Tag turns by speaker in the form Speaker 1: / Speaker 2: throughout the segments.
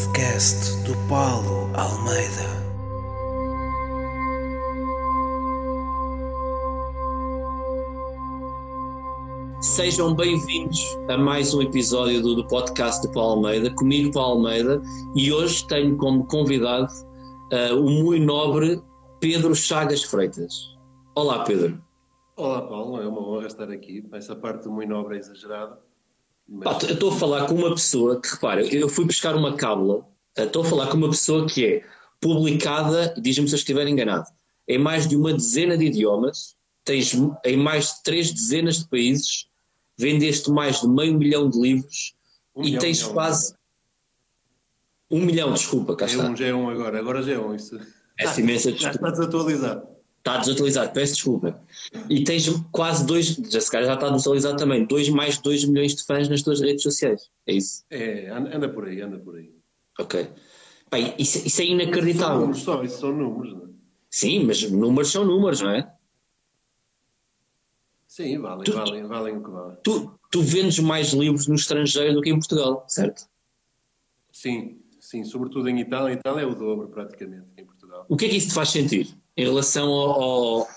Speaker 1: podcast do Paulo Almeida.
Speaker 2: Sejam bem-vindos a mais um episódio do, do podcast de Paulo Almeida, comigo Paulo Almeida, e hoje tenho como convidado uh, o muito nobre Pedro Chagas Freitas. Olá, Pedro.
Speaker 3: Olá, Paulo, é uma honra estar aqui. Essa parte do muito nobre é exagerada.
Speaker 2: Mas... eu estou a falar com uma pessoa que, repara, eu fui buscar uma cábula, uh, estou a falar com uma pessoa que é publicada, diz-me se eu estiver enganado, em mais de uma dezena de idiomas, tens em mais de três dezenas de países vendeste mais de meio milhão de livros um e milhão, tens milhão, quase. Um milhão, desculpa, cá
Speaker 3: é
Speaker 2: está.
Speaker 3: Um, já é um agora, agora já é um. Isso.
Speaker 2: Peço imensa desculpa.
Speaker 3: Já está desatualizado.
Speaker 2: Está desatualizado, peço desculpa. E tens quase dois, já se calhar já está desatualizado também, dois, mais de 2 milhões de fãs nas tuas redes sociais. É isso?
Speaker 3: É, anda por aí, anda por aí.
Speaker 2: Ok. Bem, isso, isso é inacreditável. São
Speaker 3: números só, isso são números, não é?
Speaker 2: Sim, mas números são números, não é?
Speaker 3: Sim, valem, tu, valem, valem o que valem.
Speaker 2: Tu, tu vendes mais livros no estrangeiro do que em Portugal, certo?
Speaker 3: Sim, sim, sobretudo em Itália. Em Itália é o dobro, praticamente, em Portugal.
Speaker 2: O que é que isso te faz sentir em relação ao, ao,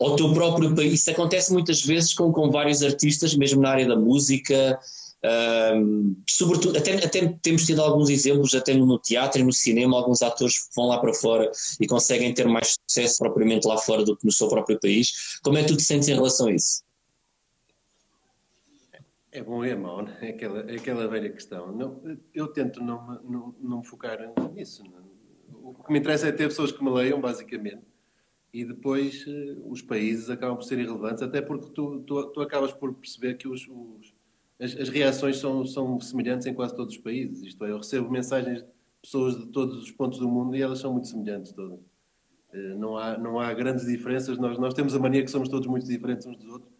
Speaker 2: ao teu próprio país? Isso acontece muitas vezes com, com vários artistas, mesmo na área da música. Um, sobretudo, até, até temos tido alguns exemplos, até no teatro e no cinema, alguns atores vão lá para fora e conseguem ter mais sucesso propriamente lá fora do que no seu próprio país. Como é que tu te sentes em relação a isso?
Speaker 3: É bom e é mau, né? é aquela, é aquela velha questão. Não, eu tento não, não, não me focar nisso. Não. O que me interessa é ter pessoas que me leiam, basicamente, e depois uh, os países acabam por ser irrelevantes, até porque tu, tu, tu acabas por perceber que os, os, as, as, reações são, são semelhantes em quase todos os países. Isto é, eu recebo mensagens de pessoas de todos os pontos do mundo e elas são muito semelhantes todas. Uh, não, há, não há grandes diferenças. Nós, nós temos a mania que somos todos muito diferentes uns dos outros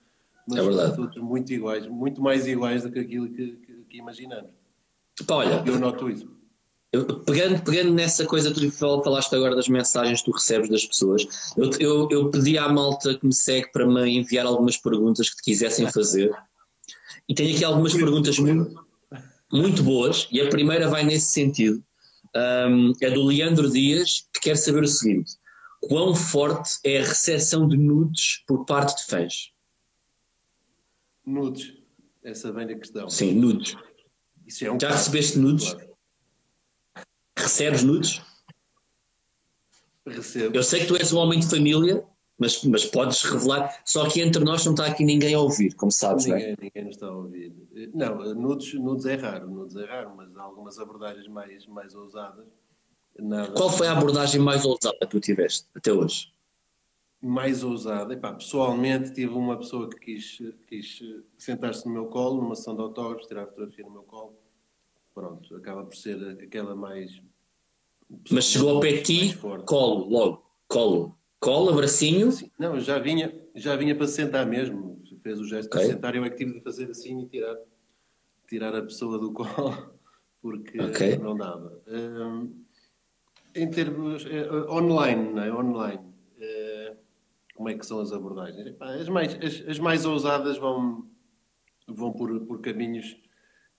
Speaker 3: mas
Speaker 2: é verdade.
Speaker 3: todos muito iguais, muito mais iguais do que aquilo que, que, que imaginamos.
Speaker 2: olha,
Speaker 3: eu noto isso.
Speaker 2: Pegando, pegando nessa coisa que tu falaste agora das mensagens que tu recebes das pessoas, eu, eu, eu pedi à malta que me segue para me enviar algumas perguntas que te quisessem fazer. E tenho aqui algumas perguntas muito, muito boas, e a primeira vai nesse sentido. Um, é do Leandro Dias, que quer saber o seguinte: quão forte é a recepção de nudes por parte de fãs?
Speaker 3: Nudes. Essa vem a questão.
Speaker 2: Sim, nudes.
Speaker 3: É um
Speaker 2: Já recebeste nudes? Claro. Recebes nudes?
Speaker 3: Recebo.
Speaker 2: Eu sei que tu és um homem de família, mas, mas podes revelar. Só que entre nós não está aqui ninguém a ouvir, como sabes,
Speaker 3: ninguém,
Speaker 2: não é?
Speaker 3: Ninguém nos está a ouvir. Não, nudes, nudes é raro, nudes é raro, mas há algumas abordagens mais, mais ousadas. Nada...
Speaker 2: Qual foi a abordagem mais ousada que tu tiveste até hoje?
Speaker 3: mais ousada. Epá, pessoalmente tive uma pessoa que quis, quis sentar-se no meu colo, numa sessão de autógrafos, tirar a fotografia no meu colo. Pronto, acaba por ser aquela mais.
Speaker 2: Mas chegou ao pé de ti, colo, logo, colo. Colo, abracinho? Sim,
Speaker 3: não, já vinha, já vinha para sentar mesmo. Fez o gesto okay. de sentar, eu é que tive de fazer assim e tirar, tirar a pessoa do colo, porque okay. não dava. Um, em termos. Uh, online, não é? Online como é que são as abordagens? As mais, as, as mais ousadas vão, vão por, por caminhos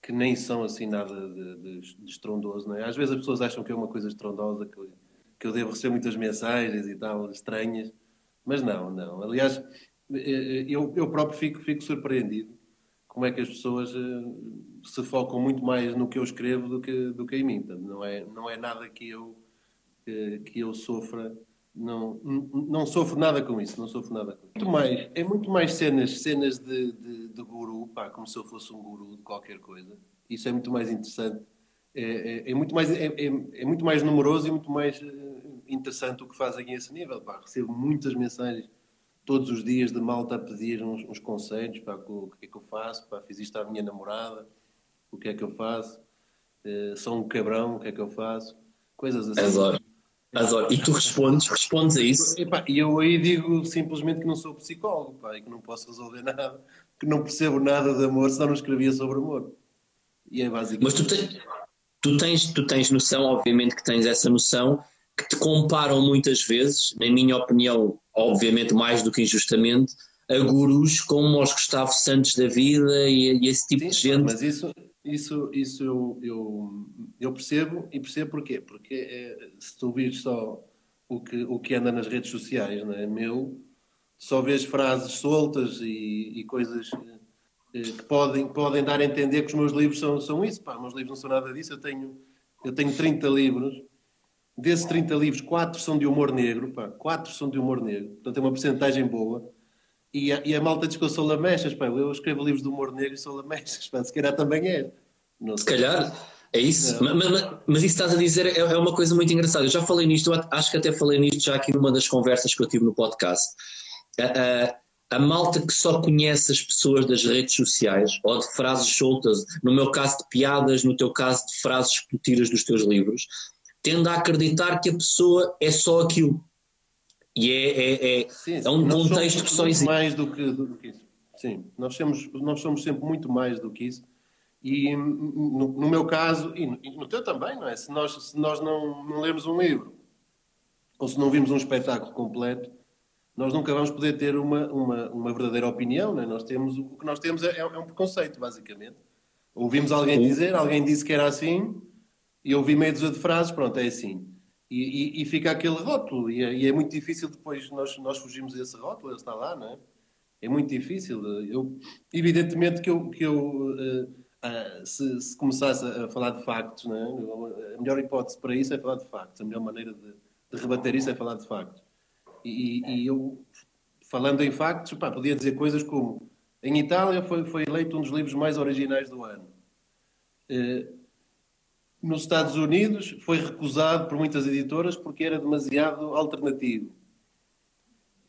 Speaker 3: que nem são assim nada de, de, de, estrondoso, é? Às vezes as pessoas acham que é uma coisa estrondosa, que, que eu devo receber muitas mensagens e tal, estranhas, mas não, não. Aliás, eh, eh, eu, eu próprio fico, fico surpreendido como é que as pessoas eh, se focam muito mais no que eu escrevo do que, do que em mim. Não é, não é nada que eu, que eu sofra não, não sofro nada com isso, não sofro nada com isso. Muito mais, é muito mais cenas, cenas de, de, de guru, pá, como se eu fosse um guru de qualquer coisa. Isso é muito mais interessante. É, é, é muito, mais, é, é, é, muito mais numeroso e muito mais eh, interessante o que fazem a esse nível. Pá. Recebo muitas mensagens todos os dias de malta a pedir uns, uns conselhos, pá, o que é que eu faço, pá, fiz isto à minha namorada, o que é que eu faço, uh, sou um cabrão, o que é que eu faço, coisas assim.
Speaker 2: Adoro. Adoro. E tu respondes, respondes a isso?
Speaker 3: E eu aí digo simplesmente que não sou psicólogo, pá, e que não posso resolver nada, que não percebo nada de amor, senão não escrevia sobre amor. E é basicamente.
Speaker 2: Mas tu, te, tu, tens, tu tens noção, obviamente que tens essa noção, que te comparam muitas vezes, na minha opinião, obviamente mais do que injustamente, a gurus como os Gustavo Santos da vida e, e esse tipo
Speaker 3: Sim,
Speaker 2: de gente.
Speaker 3: Mas isso, isso, isso eu, eu, eu, percebo e percebo porquê. Porque é, se tu vires só o que, o que anda nas redes sociais, não é? meu, só vês frases soltas e, e coisas eh, que podem, podem dar a entender que os meus livros são, são isso. Pá, os meus livros não são nada disso. Eu tenho, eu tenho 30 livros. Desses 30 livros, 4 são de humor negro. Pá, 4 são de humor negro. Portanto, é uma porcentagem boa. E a, e a malta diz que eu sou lamechas. Pá, eu escrevo livros de humor negro e sou lamechas. Pá, se calhar também é.
Speaker 2: Não Se calhar. É isso, mas, mas, mas, isso estás a dizer é, é, uma coisa muito engraçada. Eu já falei nisto, acho que até falei nisto já aqui numa das conversas que eu tive no podcast. Uh, uh, a malta que só conhece as pessoas das redes sociais ou de frases soltas, no meu caso de piadas, no teu caso de frases que tu tiras dos teus livros, tende a acreditar que a pessoa é só aquilo. E é, é, é, sim, sim. é um nós contexto que só existe.
Speaker 3: mais do que, do que, isso. Sim, nós somos, nós somos sempre muito mais do que isso. E no, no meu caso, e no, e no, teu também, não é? Se nós, se nós não, não lemos um livro ou se não vimos um espetáculo completo, nós nunca vamos poder ter uma, uma, uma verdadeira opinião. Né? Nós temos, o que nós temos é, é um preconceito, basicamente. Ouvimos alguém dizer, alguém disse que era assim, e ouvi meia dúzia de frases, pronto, é assim. E, e, e fica aquele rótulo, e é, e é, muito difícil depois nós, nós fugirmos desse rótulo, ele está lá, não é? É muito difícil. Eu, evidentemente que eu, que eu uh, uh, se, se, começasse a falar de factos, não é? a melhor hipótese para isso é falar de factos, a melhor maneira de, de rebater isso é falar de factos. E, e eu, falando em factos, pá, podia dizer coisas como em Itália foi, foi eleito um dos livros mais originais do ano. Eh, nos Estados Unidos foi recusado por muitas editoras porque era demasiado alternativo.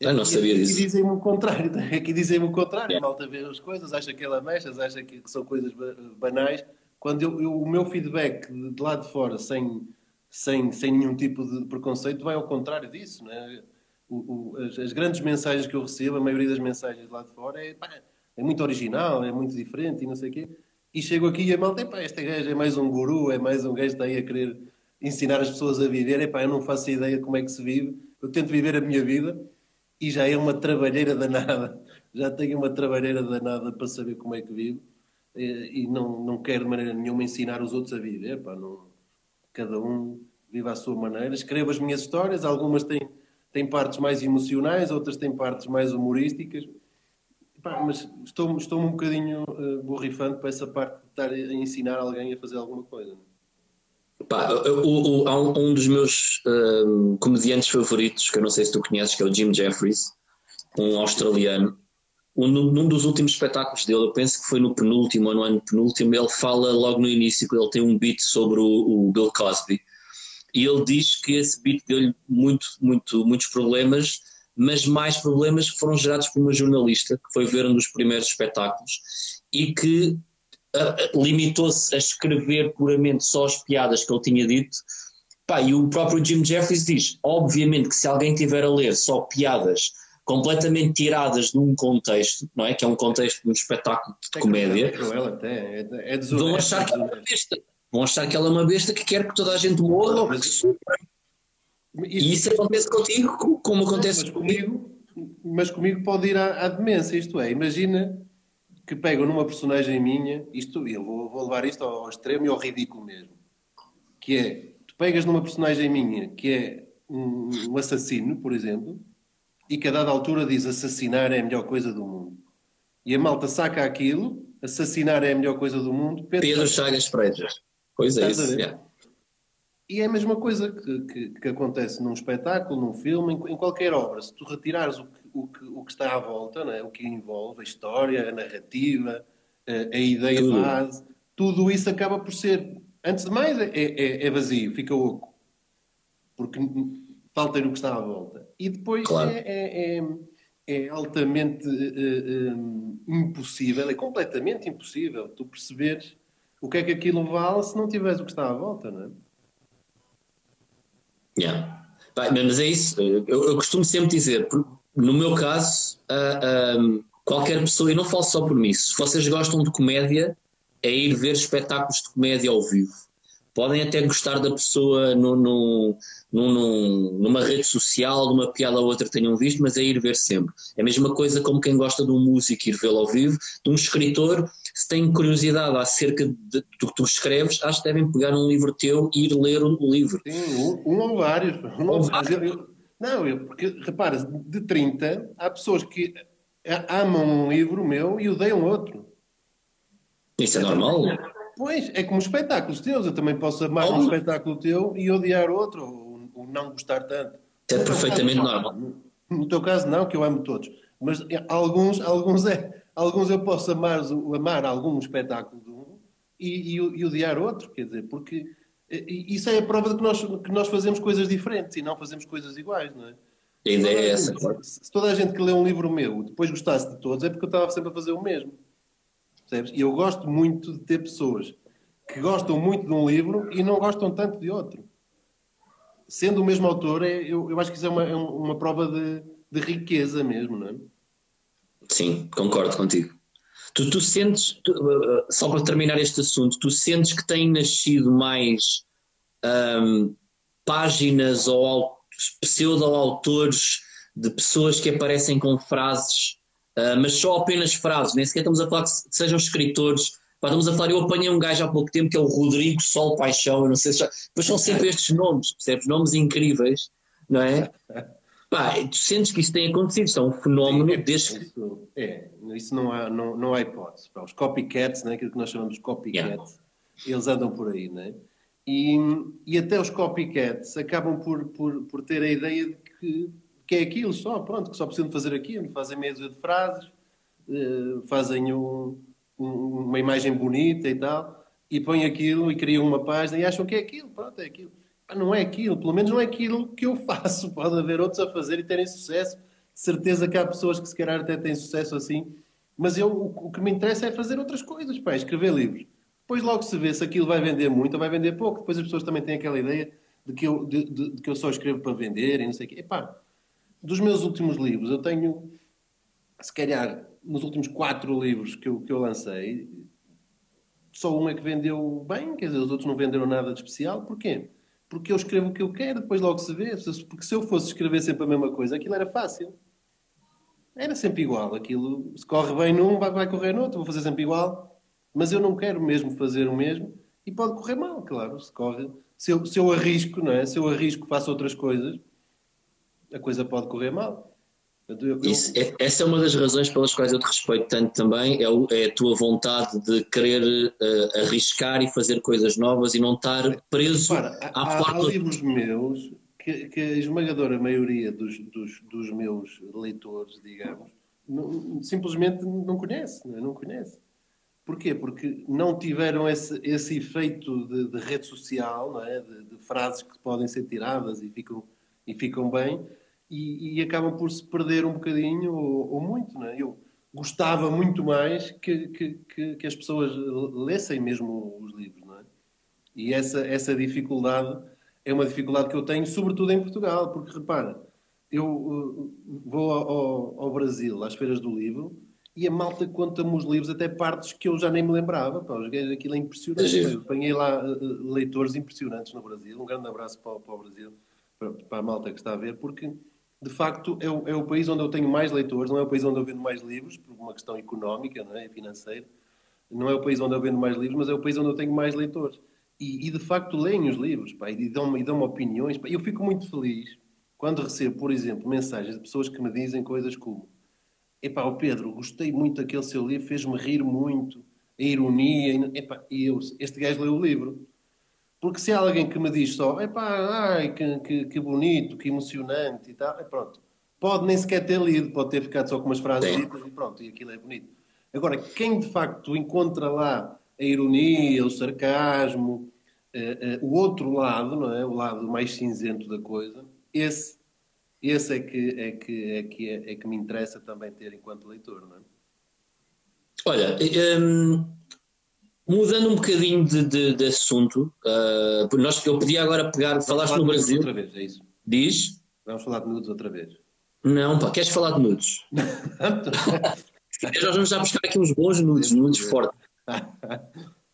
Speaker 2: Eu não sabia
Speaker 3: aqui,
Speaker 2: disso.
Speaker 3: Aqui dizem-me o contrário. Aqui dizem-me o contrário. Yeah. Malta vê as coisas, acha que ela mexe, acha que, são coisas banais. Quando eu, eu, o meu feedback de, de lá de fora, sem, sem, sem nenhum tipo de preconceito, vai ao contrário disso. Não é? o, o, as, as, grandes mensagens que eu recebo, a maioria das mensagens lá de fora, é, pá, é muito original, é muito diferente e não sei o quê. E chego aqui e a malta, pá, este gajo é mais um guru, é mais um gajo que está aí a querer ensinar as pessoas a viver. Epá, eu não faço ideia como é que se vive. Eu tento viver a minha vida e já é uma trabalheira danada. Já tenho uma trabalheira danada para saber como é que vivo e não, não quero de maneira nenhuma ensinar os outros a viver. Epá, não, cada um vive à sua maneira. Escrevo as minhas histórias, algumas têm tem partes mais emocionais, outras têm partes mais humorísticas. Mas estou-me estou um bocadinho uh, borrifando para essa parte de estar a ensinar alguém a fazer alguma coisa.
Speaker 2: Pá, o, o, um, dos meus um, comediantes favoritos, que eu não sei se tu conheces, que é o Jim Jeffries, um australiano. Um, num dos últimos espetáculos dele, eu penso que foi no penúltimo ou no ano penúltimo, ele fala logo no início que ele tem um beat sobre o, o Bill Cosby e ele diz que esse beat deu-lhe muito, muito, muitos problemas, mas mais problemas que foram gerados por uma jornalista que foi ver um dos primeiros espetáculos e que uh, limitou-se a escrever puramente só as piadas que ele tinha dito. Pá, e o próprio Jim Jeffries diz: obviamente que se alguém tiver a ler só piadas completamente tiradas de um contexto, não é? Que é um contexto de um espetáculo de comédia,
Speaker 3: é, é, é
Speaker 2: vão achar que é uma besta vão achar que ela é uma besta que quer que toda a gente morra ou que E isso acontece contigo, como acontece
Speaker 3: mas comigo. Mas comigo pode ir à, à, demência, isto é, imagina que pegam numa personagem minha, isto, eu vou, vou levar isto ao, ao, extremo e ao ridículo mesmo, que é, tu pegas numa personagem minha que é um, um assassino, por exemplo, e que a dada altura diz assassinar é a melhor coisa do mundo. E a malta saca aquilo, assassinar é a melhor coisa do mundo.
Speaker 2: Pedro Chagas Freitas. Pois é, isso. Yeah.
Speaker 3: E é a mesma coisa que, que, que, acontece num espetáculo, num filme, em, em qualquer obra. Se tu retirares o que, o que, o que está à volta, é? o que envolve a história, a narrativa, a, a ideia tudo. base, tudo isso acaba por ser, antes de mais, é, é, é vazio, fica oco. Porque falta o que está à volta. E depois claro. é, é, é, é altamente uh, uh, impossível, é completamente impossível tu perceberes o que é que aquilo vale se não tiveres o que está à volta, não é?
Speaker 2: Yeah. mas é isso, eu, eu, costumo sempre dizer, no meu caso, uh, qualquer pessoa, e não falo só por mim, se vocês gostam de comédia, é ir ver espetáculos de comédia ao vivo. Podem até gostar da pessoa no, no, no, numa rede social, numa piada ou outra tenham visto, mas é ir ver sempre. É a mesma coisa como quem gosta de um músico ir vê-lo ao vivo, de um escritor, se tem curiosidade acerca do que tu escreves, acho que devem pegar um livro teu e ir ler o, livro.
Speaker 3: Sim, um, um ou vários. Um ou vários. não, eu, porque repara, de 30 há pessoas que amam um livro meu e odeiam outro.
Speaker 2: Isso é normal?
Speaker 3: Pois, é como espetáculos teus. Eu também posso amar um espetáculo teu e odiar outro, ou, ou não gostar tanto.
Speaker 2: É perfeitamente caso, normal.
Speaker 3: No teu caso, não, que eu amo todos. Mas alguns, alguns, é, alguns eu posso amar, amar algum espetáculo de um e, e, e odiar outro, quer dizer, porque isso é a prova de que nós, que nós fazemos coisas diferentes e não fazemos coisas iguais, não é?
Speaker 2: A ideia é essa.
Speaker 3: Se toda a gente que lê um livro meu depois gostasse de todos, é porque eu estava sempre a fazer o mesmo. Percebes? E eu gosto muito de ter pessoas que gostam muito de um livro e não gostam tanto de outro. Sendo o mesmo autor, é, eu, eu acho que isso é uma, é uma prova de, de riqueza mesmo, não é?
Speaker 2: Sim, concordo contigo. Tu, tu sentes, tu, uh, só para terminar este assunto, tu sentes que têm nascido mais páginas ou pseudo-autores de pessoas que aparecem com frases ah, mas só apenas frases, nem sequer estamos a falar que sejam escritores. Pá, estamos a falar, eu apanhei um gajo há pouco tempo que é o Rodrigo Sol Paixão, eu não sei se já. Pois são sempre estes nomes, percebes? Nomes incríveis, não é? Pá, tu sentes que isso tem acontecido, isto é um fenómeno é, desde
Speaker 3: isso, é, isso não há, não, não há hipótese. Pá, os copycats, né, aquilo que nós chamamos de copycats, yeah. eles andam por aí, né? E, e até os copycats acabam por, por, por ter a ideia de que que é aquilo só, pronto, que só precisam fazer aquilo, fazem meia de frases, uh, fazem um, um, uma imagem bonita e tal, e põem aquilo e criam uma página e acham que é aquilo, pronto, é aquilo. Não é aquilo, pelo menos não é aquilo que eu faço. Pode haver outros a fazer e terem sucesso. Certeza que há pessoas que se calhar até têm sucesso assim, mas eu, o, que me interessa é fazer outras coisas, pá, escrever livros. Depois logo se vê se aquilo vai vender muito ou vai vender pouco. Depois as pessoas também têm aquela ideia de que eu, de, de, de que eu só escrevo para vender e não sei o quê. Epá, dos meus últimos livros, eu tenho, se calhar, nos últimos quatro livros que eu, que eu lancei, só um é que vendeu bem, quer dizer, os outros não venderam nada de especial. Porquê? Porque eu escrevo o que eu quero, depois logo se vê. Porque se eu fosse escrever sempre a mesma coisa, aquilo era fácil. Era sempre igual. Aquilo, se corre bem num, vai, vai correr no outro. Vou fazer sempre igual. Mas eu não quero mesmo fazer o mesmo. E pode correr mal, claro. Se, corre, se, eu, se eu arrisco, não é? Se eu arrisco, faço outras coisas, a coisa pode correr mal.
Speaker 2: Eu, Isso, é, essa é uma das razões pelas quais eu te respeito tanto também, é, o, é a tua vontade de querer uh, arriscar e fazer coisas novas e não estar preso
Speaker 3: Para, à há, Há livros meus que, que, a esmagadora maioria dos, dos, dos meus leitores, digamos, não, simplesmente não conhece, não, é? não conhece. Porquê? Porque não tiveram esse, esse efeito de, de rede social, não é? de, de frases que podem ser tiradas e ficam e ficam bem e, e, acabam por se perder um bocadinho ou, ou muito. Né? Eu gostava muito mais que, que, que, as pessoas lessem mesmo os livros. Não é? E essa, essa dificuldade é uma dificuldade que eu tenho, sobretudo em Portugal, porque repara, eu uh, vou ao, ao, Brasil, às feiras do livro, e a malta conta-me os livros, até partes que eu já nem me lembrava. Pá, aquilo é impressionante. Eu apanhei lá uh, leitores impressionantes no Brasil. Um grande abraço para, para o Brasil para a malta que está a ver, porque de facto é o, é o, país onde eu tenho mais leitores, não é o país onde eu vendo mais livros, por uma questão económica não é? financeira. Não é o país onde eu vendo mais livros, mas é o país onde eu tenho mais leitores. E, e de facto leem os livros pá, e dão-me dão opiniões. Pá. Eu fico muito feliz quando recebo, por exemplo, mensagens de pessoas que me dizem coisas como Epá, o Pedro, gostei muito daquele seu livro, fez-me rir muito, a ironia. E eu, este gajo leu o livro. Porque se há alguém que me diz só, epá, ai, que, que, que bonito, que emocionante e tal, é pronto. Pode nem sequer ter lido, pode ter ficado só com umas frases e pronto, e aquilo é bonito. Agora, quem de facto encontra lá a ironia, o sarcasmo, uh, uh, o outro lado, não é? o lado mais cinzento da coisa, esse, esse é, que, é, que, é, que, é, é que me interessa também ter enquanto leitor. Não é?
Speaker 2: Olha, hum, Mudando um bocadinho de, de, de assunto, uh, nós, eu podia agora pegar, falaste no Brasil.
Speaker 3: Outra vez, é isso?
Speaker 2: Diz?
Speaker 3: Vamos falar de nudes outra vez.
Speaker 2: Não, pá, queres falar de nudes? Nós vamos já buscar aqui uns bons nudes, nudes fortes.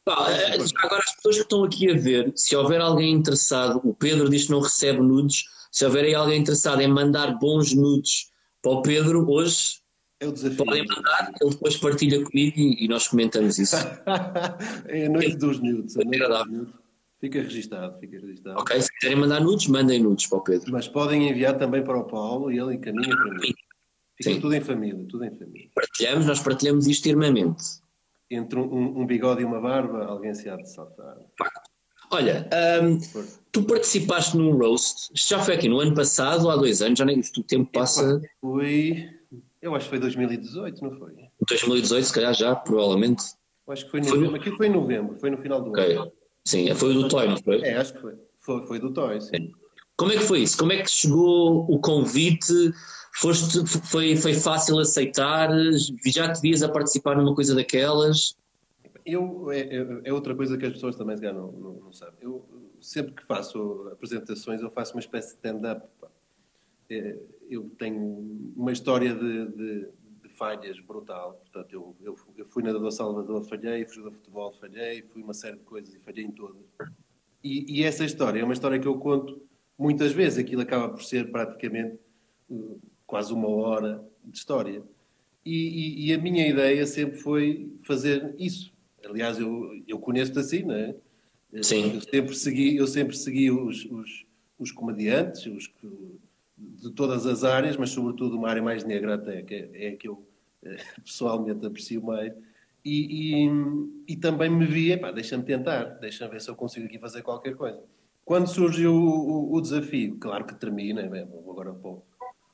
Speaker 2: Pá, eh, agora as pessoas que estão aqui a ver, se houver alguém interessado, o Pedro diz que não recebe nudes, se houver aí alguém interessado em mandar bons nudes para o Pedro, hoje
Speaker 3: é o desafio.
Speaker 2: podem mandar, ele depois partilha comigo e, e nós comentamos isso.
Speaker 3: é a noite dos nudes. Nudes. Fica registado, fica registado.
Speaker 2: Ok, se quiserem mandar nudes, mandem nudes para o Pedro.
Speaker 3: Mas podem enviar também para o Paulo e ele encaminha para mim. Fica Sim. tudo em família, tudo em família.
Speaker 2: Partilhamos, nós partilhamos isto irmamente.
Speaker 3: Entre um, um bigode e uma barba, alguém se há de saltar.
Speaker 2: Olha, um, tu participaste num roast, já foi aqui no ano passado, há dois anos, já nem o tempo passa.
Speaker 3: Foi, eu acho que foi 2018, não foi?
Speaker 2: 2018, se calhar já, provavelmente.
Speaker 3: Eu acho que foi, novembro. Foi... Aquilo foi em novembro, foi no final do okay. ano.
Speaker 2: Sim, foi o do Toy, não foi?
Speaker 3: É, acho que foi. Foi, foi do Toy, sim.
Speaker 2: Como é que foi isso? Como é que chegou o convite? Foste, foi, foi fácil aceitar? Já te vias a participar numa coisa daquelas?
Speaker 3: Eu, é, é, é outra coisa que as pessoas também não, não, não sabem. Eu, sempre que faço apresentações, eu faço uma espécie de stand-up. É, eu tenho uma história de, de, de falhas brutal. Portanto, eu, eu, eu, fui nadador Salvador, falhei, fui jogador de futebol, falhei, fui uma série de coisas e falhei em todas. E, e, essa história é uma história que eu conto muitas vezes. Aquilo acaba por ser praticamente uh, quase uma hora de história. E, e, e, a minha ideia sempre foi fazer isso. Aliás, eu, eu conheço-te assim, não é?
Speaker 2: Sim.
Speaker 3: Eu sempre segui, eu sempre segui os, os, os comediantes, os, de todas as áreas, mas sobretudo uma área mais negra até, que é, é a que eu eh, pessoalmente aprecio mais. E, e, e também me via, pá, deixa-me tentar, deixa-me ver se eu consigo aqui fazer qualquer coisa. Quando surgiu o, o, o desafio, claro que termina, bem, vou agora vou,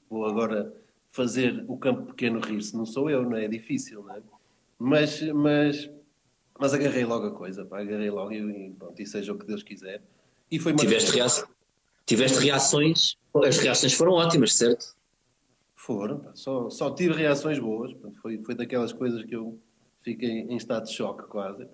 Speaker 3: vou agora fazer o campo pequeno rir-se, não sou eu, não é? é difícil, não é? Mas, mas, mas agarrei logo a coisa, pá, agarrei logo e, pronto, e seja o que Deus quiser.
Speaker 2: E foi Tiveste, reação, tiveste reações, as reações foram ótimas, certo?
Speaker 3: Foram, só, só tive reações boas, foi, foi daquelas coisas que eu fiquei em estado de choque quase,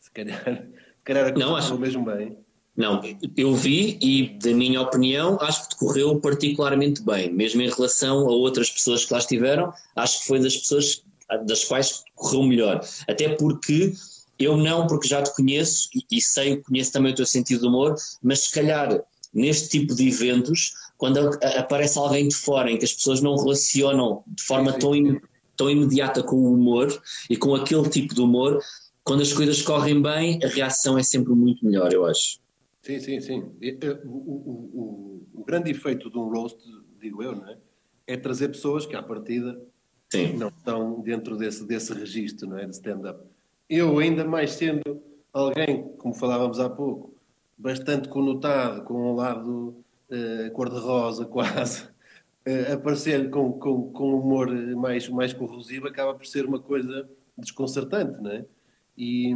Speaker 3: se calhar, se calhar não, acho... mesmo bem.
Speaker 2: Não, eu vi e, da minha opinião, acho que decorreu particularmente bem, mesmo em relação a outras pessoas que lá estiveram, acho que foi das pessoas das quais correu melhor. Até porque eu não, porque já te conheço e, e sei, conheço também o teu sentido de humor, mas se calhar neste tipo de eventos, quando aparece alguém de fora em que as pessoas não relacionam de forma tão, tão imediata com o humor e com aquele tipo de humor, quando as coisas correm bem, a reação é sempre muito melhor, eu acho.
Speaker 3: Sim, sim, sim. O, o, o, o, grande efeito de um roast, digo eu, não é? é trazer pessoas que, à partida, sim. não estão dentro desse, desse registro não é? de stand-up. Eu, ainda mais sendo alguém, como falávamos há pouco, bastante conotado, com um lado uh, cor-de-rosa quase, uh, aparecer com, com, com humor mais, mais corrosivo acaba por ser uma coisa desconcertante, não é? E,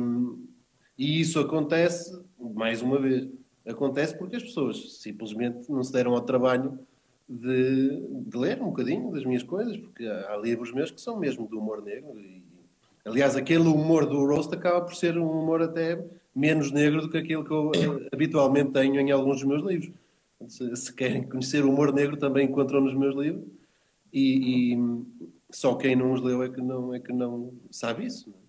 Speaker 3: e isso acontece, mais uma vez, Acontece porque as pessoas simplesmente não se deram ao trabalho de, de ler um bocadinho das minhas coisas, porque há, há livros meus que são mesmo do humor negro. E, aliás, aquele humor do roast acaba por ser um humor até menos negro do que aquele que eu uh, habitualmente tenho em alguns dos meus livros. Se, se, querem conhecer o humor negro, também encontram nos meus livros. E, e, só quem não os leu é que não, é que não sabe isso. É?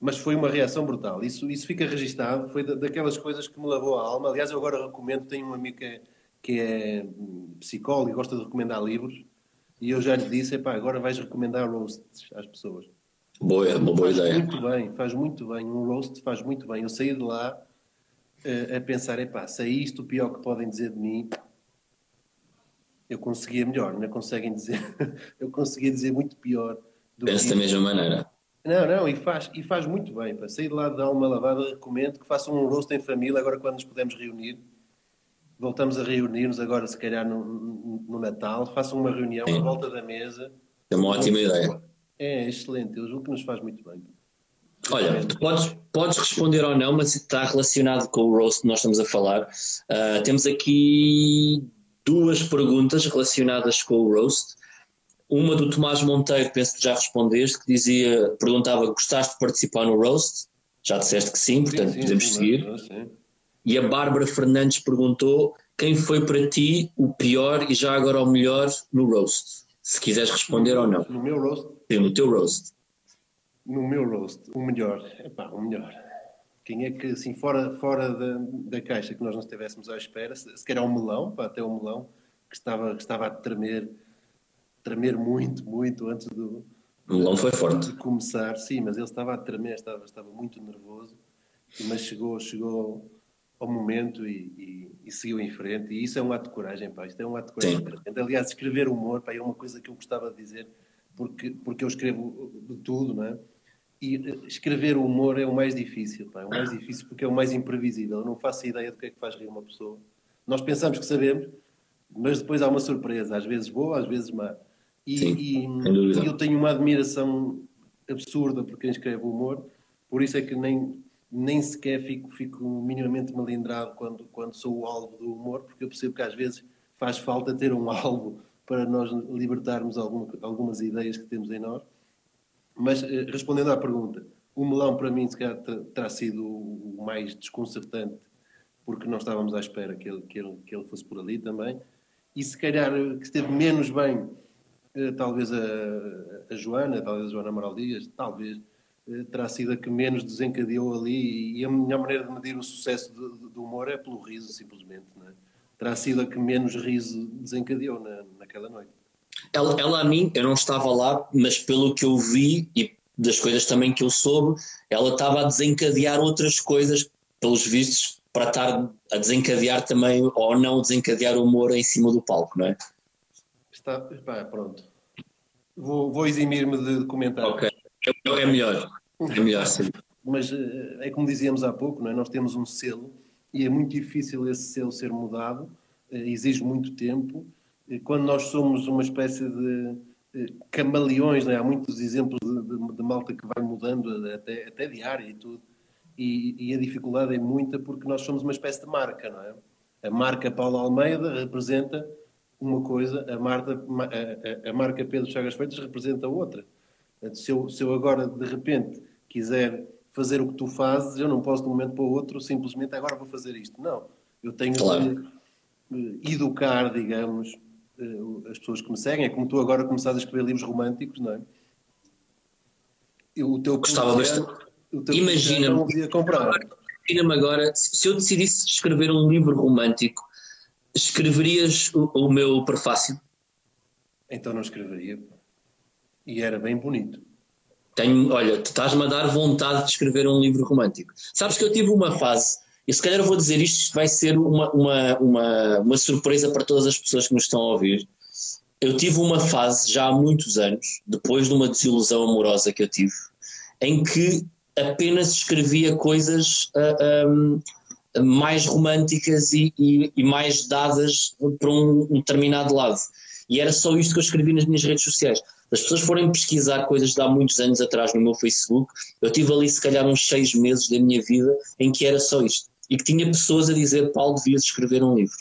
Speaker 3: mas foi uma reação brutal. Isso, isso fica registado, foi daquelas coisas que me lavou a alma. Aliás, eu agora recomendo, tenho um amigo que é, que é psicólogo e gosta de recomendar livros, e eu já lhe disse, agora vais recomendar roasts às pessoas.
Speaker 2: Boa, uma boa
Speaker 3: faz
Speaker 2: ideia.
Speaker 3: muito bem, faz muito bem. Um roast faz muito bem. Eu saí de lá uh, a pensar, epá, se é isto o pior que podem dizer de mim, eu conseguia melhor, não conseguem dizer, eu conseguia dizer muito pior.
Speaker 2: Penso da mesma maneira.
Speaker 3: Não, não, e faz, e faz muito bem. Para sair de lá dar uma lavada, recomendo que façam um rosto em família agora quando nos podemos reunir. Voltamos a reunir-nos agora, se calhar, no, no Natal. Façam uma reunião Sim. à volta da mesa.
Speaker 2: É uma ótima ideia.
Speaker 3: É excelente, eu julgo que nos faz muito bem.
Speaker 2: Olha, tu podes, podes responder ou não, mas está relacionado com o roast que nós estamos a falar. Uh, temos aqui duas perguntas relacionadas com o roast. Uma do Tomás Monteiro, penso que já respondeste, que dizia, perguntava, gostaste de participar no Roast? Já disseste que sim, portanto sim, sim, podemos sim, seguir. E a Bárbara Fernandes perguntou quem foi para ti o pior e já agora o melhor no Roast? Se quiseres responder
Speaker 3: no,
Speaker 2: ou não.
Speaker 3: No meu Roast?
Speaker 2: Sim, no teu Roast.
Speaker 3: No meu Roast, o melhor. Epá, o melhor. Quem é que, assim, fora, fora da, da caixa que nós não estivéssemos à espera, se, se calhar o melão, pá, até o melão, que estava, que estava a tremer, tremer muito, muito antes do.
Speaker 2: O melão foi forte.
Speaker 3: De começar, sim, mas ele estava a tremer, estava, estava muito nervoso, mas chegou, chegou ao momento e, e, e, seguiu em frente. E isso é um ato de coragem, pá. Isto é um ato de coragem. Sim. Aliás, escrever humor, pá, é uma coisa que eu gostava de dizer, porque, porque eu escrevo de tudo, não é? E eh, escrever o humor é o mais difícil, pá. é o mais difícil porque é o mais imprevisível. Eu não faço ideia do que é que faz rir uma pessoa. Nós pensamos que sabemos, mas depois há uma surpresa, às vezes boa, às vezes má. E, Sim, e, e eu tenho uma admiração absurda por quem escreve o humor, por isso é que nem, nem sequer fico, fico minimamente malindrado quando, quando sou o alvo do humor, porque eu percebo que às vezes faz falta ter um alvo para nós libertarmos algum, algumas ideias que temos em nós. Mas eh, respondendo à pergunta, o melão para mim se calhar terá sido o mais desconcertante, porque não estávamos à espera que ele, que ele, que ele fosse por ali também. E se calhar eh, que esteve menos bem, eh, talvez a, a Joana, talvez a Joana Amaral Dias, talvez terá sido a que menos desencadeou ali. E a minha maneira de medir o sucesso do, do humor é pelo riso, simplesmente. É? Terá sido a que menos riso desencadeou na, naquela noite.
Speaker 2: Ela, ela, a mim, eu não estava lá, mas pelo que eu vi e das coisas também que eu soube, ela estava a desencadear outras coisas, pelos vistos, para estar a desencadear também, ou não desencadear o humor em cima do palco, não é?
Speaker 3: Está, pá, pronto. Vou, vou eximir-me de comentar.
Speaker 2: Ok, é, é melhor. É melhor, sim.
Speaker 3: Mas eh, é como dizíamos há pouco, não é? nós temos um selo e é muito difícil esse selo ser mudado, eh, exige muito tempo quando nós somos uma espécie de camaleões, né? há muitos exemplos de, de, de, malta que vai mudando até, até diária e tudo, e, e, a dificuldade é muita porque nós somos uma espécie de marca, não é? A marca Paulo Almeida representa uma coisa, a, marca, a, a, a marca Pedro Chagas Freitas representa outra. Se eu, se eu agora, de repente, quiser fazer o que tu fazes, eu não posso de um momento para o outro simplesmente agora vou fazer isto. Não. Eu tenho claro. que educar, digamos, eh, as pessoas que me seguem. É como tu agora começaste a escrever livros românticos, não é?
Speaker 2: o teu Gostava bastante. Imagina-me. Imagina-me agora, se eu decidisse escrever um livro romântico, escreverias o, o meu prefácio?
Speaker 3: Então não escreveria. E era bem bonito.
Speaker 2: Tenho, olha, tu estás-me a dar vontade de escrever um livro romântico. Sabes que eu tive uma fase e se calhar eu vou dizer isto, vai ser uma, uma, uma, uma surpresa para todas as pessoas que nos estão a ouvir. Eu tive uma fase já há muitos anos, depois de uma desilusão amorosa que eu tive, em que apenas escrevia coisas uh, ah, um, mais românticas e, e, e, mais dadas para um, um, determinado lado. E era só isto que eu escrevi nas minhas redes sociais. As pessoas forem pesquisar coisas de há muitos anos atrás no meu Facebook, eu tive ali se calhar uns seis meses da minha vida em que era só isto e que tinha pessoas a dizer Paulo devias escrever um livro.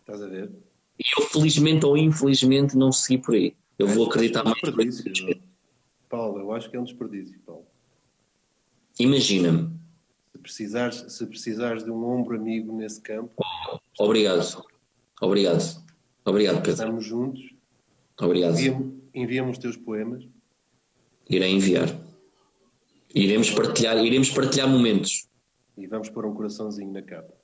Speaker 3: Estás a ver?
Speaker 2: E eu felizmente ou infelizmente não segui por aí. Eu vou acreditar mais.
Speaker 3: Desperdício. Paulo, eu acho que é um desperdício, Paulo.
Speaker 2: Imagina-me.
Speaker 3: Se precisares, se precisares de um ombro amigo nesse campo.
Speaker 2: Obrigado. Obrigado. Obrigado, Pedro.
Speaker 3: Estamos juntos.
Speaker 2: Obrigado.
Speaker 3: Envia-me os teus poemas.
Speaker 2: Irei enviar. Iremos partilhar, iremos partilhar momentos.
Speaker 3: E vamos pôr um coraçãozinho na capa.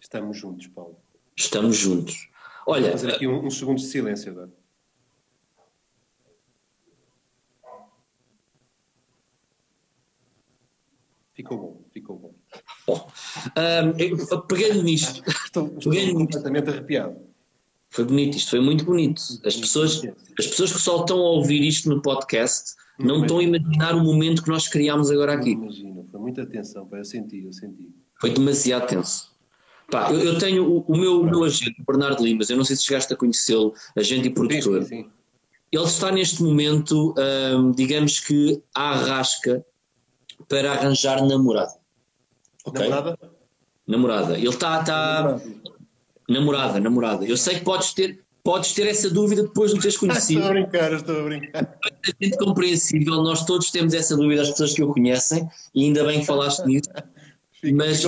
Speaker 3: Estamos juntos, Paulo.
Speaker 2: Estamos juntos. Olha. Vou
Speaker 3: fazer aqui um, um segundo de silêncio agora. Ficou bom, bom.
Speaker 2: Um, pegando nisto.
Speaker 3: Estou, estou completamente arrepiado.
Speaker 2: Foi bonito, isto foi muito bonito. As pessoas, as pessoas que só estão a ouvir isto no podcast não estão a imaginar o momento que nós criámos agora aqui.
Speaker 3: Não imagino, foi muita atenção, pá, eu senti, eu senti.
Speaker 2: Foi demasiado tenso. Pá, eu, eu tenho o, o, meu, o meu agente, Bernardo Limas, eu não sei se chegaste a conhecê-lo, agente e produtor. Sim, sim. Ele está neste momento, hum, digamos que, à rasca para arranjar namorada.
Speaker 3: Okay? Namorada?
Speaker 2: Namorada. Ele está. está... Namorada, namorada. Eu sei que podes ter, podes ter essa dúvida depois de teres conhecido.
Speaker 3: estou a brincar, estou a brincar.
Speaker 2: É muito compreensível, nós todos temos essa dúvida, as pessoas que o conhecem, e ainda bem que falaste nisso. mas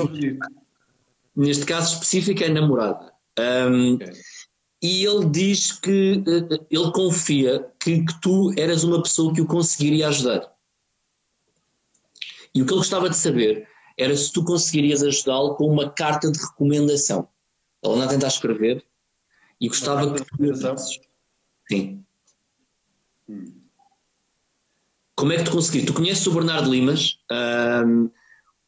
Speaker 2: neste caso específico é namorada. Um, okay. E ele diz que uh, ele confia que, que, tu eras uma pessoa que o conseguiria ajudar. E o que ele gostava de saber era se tu conseguirias ajudá-lo com uma carta de recomendação. Ele anda a tentar escrever e gostava que tu. Sim. Hum. Como é que tu conseguiste? Tu conheces o Bernardo Limas? Um,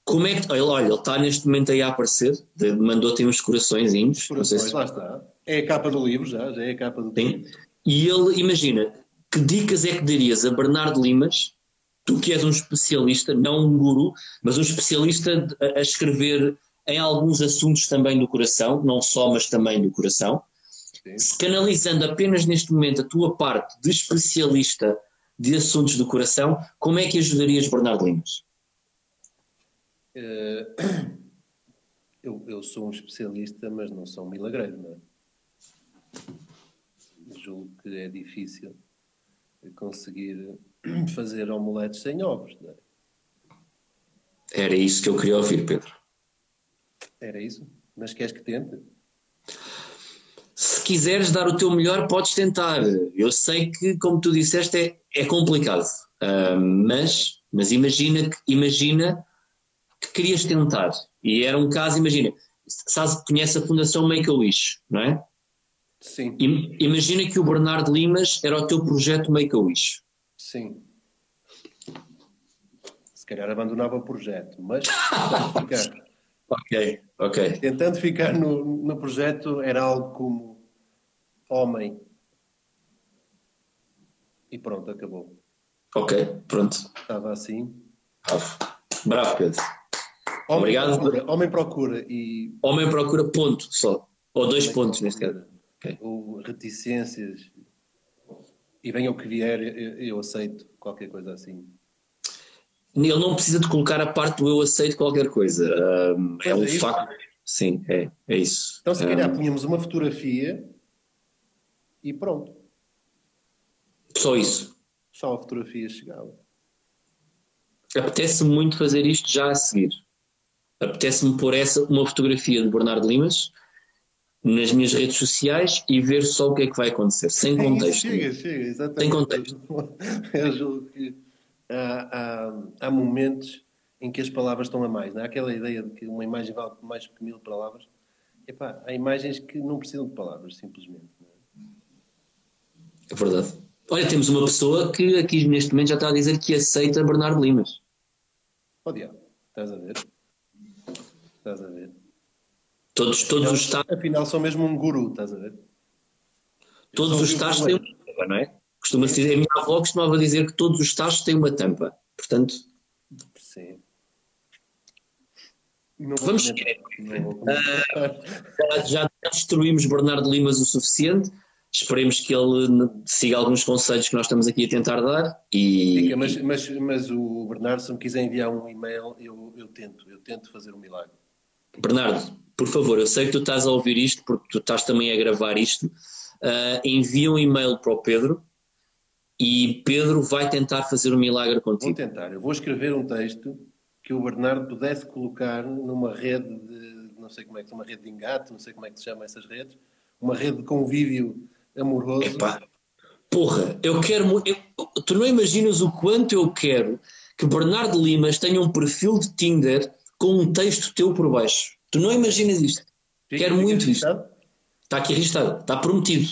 Speaker 2: como é que. Olha, olha, ele está neste momento aí a aparecer, mandou-te uns coraçõezinhos.
Speaker 3: Corações, se... lá está. É a capa do livro já, já é a capa do
Speaker 2: Sim. livro. E ele, imagina, que dicas é que darias a Bernardo Limas, tu que és um especialista, não um guru, mas um especialista a, a escrever em alguns assuntos também do coração, não só, mas também do coração, Sim. se canalizando apenas neste momento a tua parte de especialista de assuntos do coração, como é que ajudarias Bernardo Limas?
Speaker 3: Uh, eu, eu, sou um especialista, mas não sou um milagreiro, não é? Julgo que é difícil conseguir fazer omeletes sem ovos, não é?
Speaker 2: Era isso que eu queria ouvir, Pedro.
Speaker 3: Era isso? Mas queres que tente?
Speaker 2: Se quiseres dar o teu melhor, podes tentar. Eu sei que, como tu disseste, é, é complicado. Uh, mas, mas imagina que, imagina que querias tentar. E era um caso, imagina, sabes, conhece a Fundação Make-A-Wish, não é?
Speaker 3: Sim.
Speaker 2: Imagina que o Bernardo Limas era o teu projeto Make-A-Wish.
Speaker 3: Sim. Se calhar abandonava o projeto, mas ficar.
Speaker 2: ok, ok.
Speaker 3: Tentando ficar no, no projeto era algo como homem. E pronto, acabou.
Speaker 2: Ok, pronto.
Speaker 3: Estava assim.
Speaker 2: Bravo, Bravo Pedro.
Speaker 3: Homem Obrigado. Procura, homem procura e.
Speaker 2: Homem procura ponto só. Ou dois homem pontos neste caso.
Speaker 3: Okay. Ou reticências. E venha o que vier, eu, eu aceito qualquer coisa assim.
Speaker 2: Ele não precisa de colocar a parte do eu aceito qualquer coisa. Um, é um é facto. Sim, é, é isso.
Speaker 3: Então, se calhar, um, punhamos uma fotografia e pronto.
Speaker 2: Só isso.
Speaker 3: Só a fotografia chegava.
Speaker 2: Apetece-me muito fazer isto já a seguir. Apetece-me pôr essa, uma fotografia de Bernardo Limas nas minhas redes sociais e ver só o que é que vai acontecer, sem contexto.
Speaker 3: Chega, chega, exatamente.
Speaker 2: Sem contexto.
Speaker 3: Eu julgo que há, há, há, momentos em que as palavras estão a mais. Não é? Aquela ideia de que uma imagem vale mais que mil palavras. Epá, há imagens que não precisam de palavras, simplesmente.
Speaker 2: É? é verdade. Olha, temos uma pessoa que aqui neste momento já está a dizer que aceita Bernardo Limas.
Speaker 3: Oh, diabo, estás a ver? Estás a ver?
Speaker 2: Todos, todos afinal, os Estados.
Speaker 3: Afinal, são mesmo um guru, estás a ver?
Speaker 2: Todos os Estados têm uma tampa, não é? Costuma -se dizer, a minha avó costumava dizer que todos os Estados têm uma tampa. Portanto.
Speaker 3: Sim.
Speaker 2: Não Vamos seguir. Uh, já, já destruímos Bernardo Limas o suficiente. Esperemos que ele siga alguns conselhos que nós estamos aqui a tentar dar. E...
Speaker 3: Mas, mas, mas o Bernardo, se me quiser enviar um e-mail, eu, eu tento, eu tento fazer um milagre.
Speaker 2: Bernardo, por favor, eu sei que tu estás a ouvir isto porque tu estás também a gravar isto. Uh, envia um e-mail para o Pedro e Pedro vai tentar fazer um milagre contigo.
Speaker 3: Vou tentar. Eu vou escrever um texto que o Bernardo pudesse colocar numa rede de, não sei como é que uma rede de engate, não sei como é que se chama essas redes, uma rede de convívio amoroso.
Speaker 2: Epá, porra, eu quero. Eu, tu não imaginas o quanto eu quero que Bernardo Limas tenha um perfil de Tinder com um texto teu por baixo. Tu não imaginas isto. Fica, Quero muito isto. Está aqui arristado, está prometido.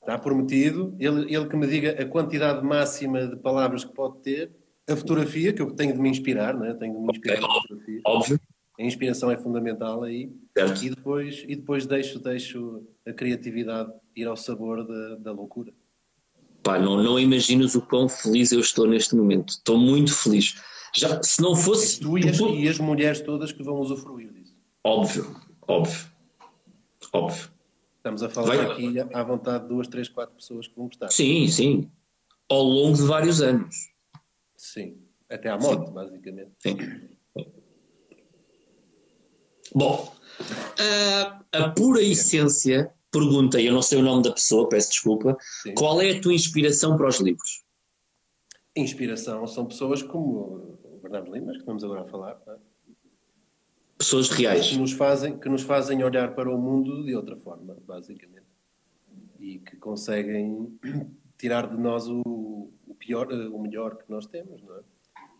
Speaker 3: Está prometido. Ele, ele que me diga a quantidade máxima de palavras que pode ter, a fotografia, que eu tenho de me inspirar, né? tenho de me inspirar okay, fotografia.
Speaker 2: Óbvio.
Speaker 3: A inspiração é fundamental aí.
Speaker 2: Certo.
Speaker 3: E depois, e depois deixo, deixo a criatividade ir ao sabor da, da loucura.
Speaker 2: Pá, não, não imaginas o quão feliz eu estou neste momento. Estou muito feliz. Já, se não fosse.
Speaker 3: Tu e as, e as mulheres todas que vão usufruir disso.
Speaker 2: Óbvio, óbvio. Óbvio.
Speaker 3: Estamos a falar Vai... aqui à vontade de duas, três, quatro pessoas que vão gostar.
Speaker 2: Sim, sim. Ao longo de vários anos.
Speaker 3: Sim. Até à morte, sim. basicamente.
Speaker 2: Sim. Bom, a, a pura essência pergunta, eu não sei o nome da pessoa, peço desculpa, sim. qual é a tua inspiração para os livros?
Speaker 3: Inspiração são pessoas como o Bernardo Limas, que estamos agora a falar, é?
Speaker 2: Pessoas reais.
Speaker 3: Que nos, fazem, que nos fazem olhar para o mundo de outra forma, basicamente. E que conseguem tirar de nós o, o pior, o melhor que nós temos, não é?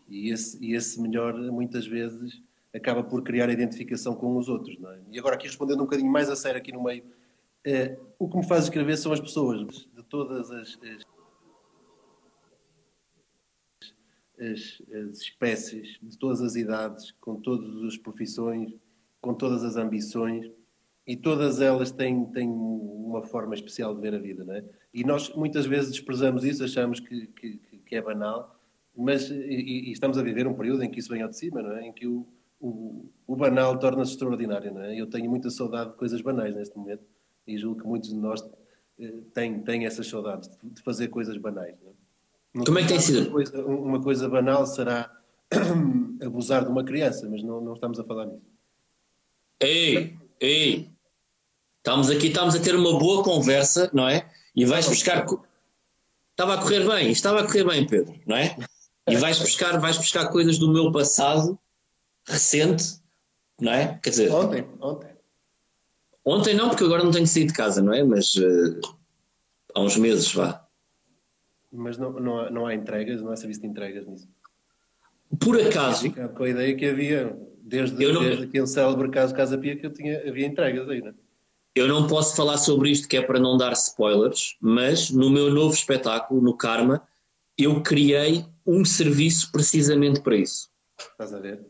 Speaker 3: E esse, e esse melhor, muitas vezes, acaba por criar a identificação com os outros. É? E agora, aqui respondendo um bocadinho mais a sério, aqui no meio, eh, o que me faz escrever são as pessoas de todas as, as, as, as espécies, de todas as idades, com todas as profissões, com todas as ambições e todas elas têm, têm uma forma especial de ver a vida, não é? E nós muitas vezes desprezamos isso, achamos que, que, que é banal, mas e, e, estamos a viver um período em que isso vem ao de cima, não é? Em que o, o, o banal torna-se extraordinário, não é? Eu tenho muita saudade de coisas banais neste momento e julgo que muitos de nós eh, têm, têm essas saudades de, de fazer coisas banais, não
Speaker 2: é? Como é que tem sido?
Speaker 3: Uma coisa, uma coisa banal será abusar de uma criança, mas não, não estamos a falar nisso.
Speaker 2: Ei, ei, estamos aqui, estamos a ter uma boa conversa, não é? E vais buscar. Estava a correr bem, estava a correr bem, Pedro, não é? E vais buscar, vais buscar coisas do meu passado recente, não é? Quer dizer.
Speaker 3: Ontem, ontem.
Speaker 2: Ontem não, porque agora não tenho saído de casa, não é? Mas uh, há uns meses, vá.
Speaker 3: Mas não, não, há, não há entregas, não há serviço de entregas nisso.
Speaker 2: Por acaso.
Speaker 3: Com a ideia que havia, desde, não... desde aquele célebre caso Casa Pia, que eu tinha, havia entregas aí, não é?
Speaker 2: Eu não posso falar sobre isto, que é para não dar spoilers, mas no meu novo espetáculo, no Karma, eu criei um serviço precisamente para isso.
Speaker 3: Estás a ver?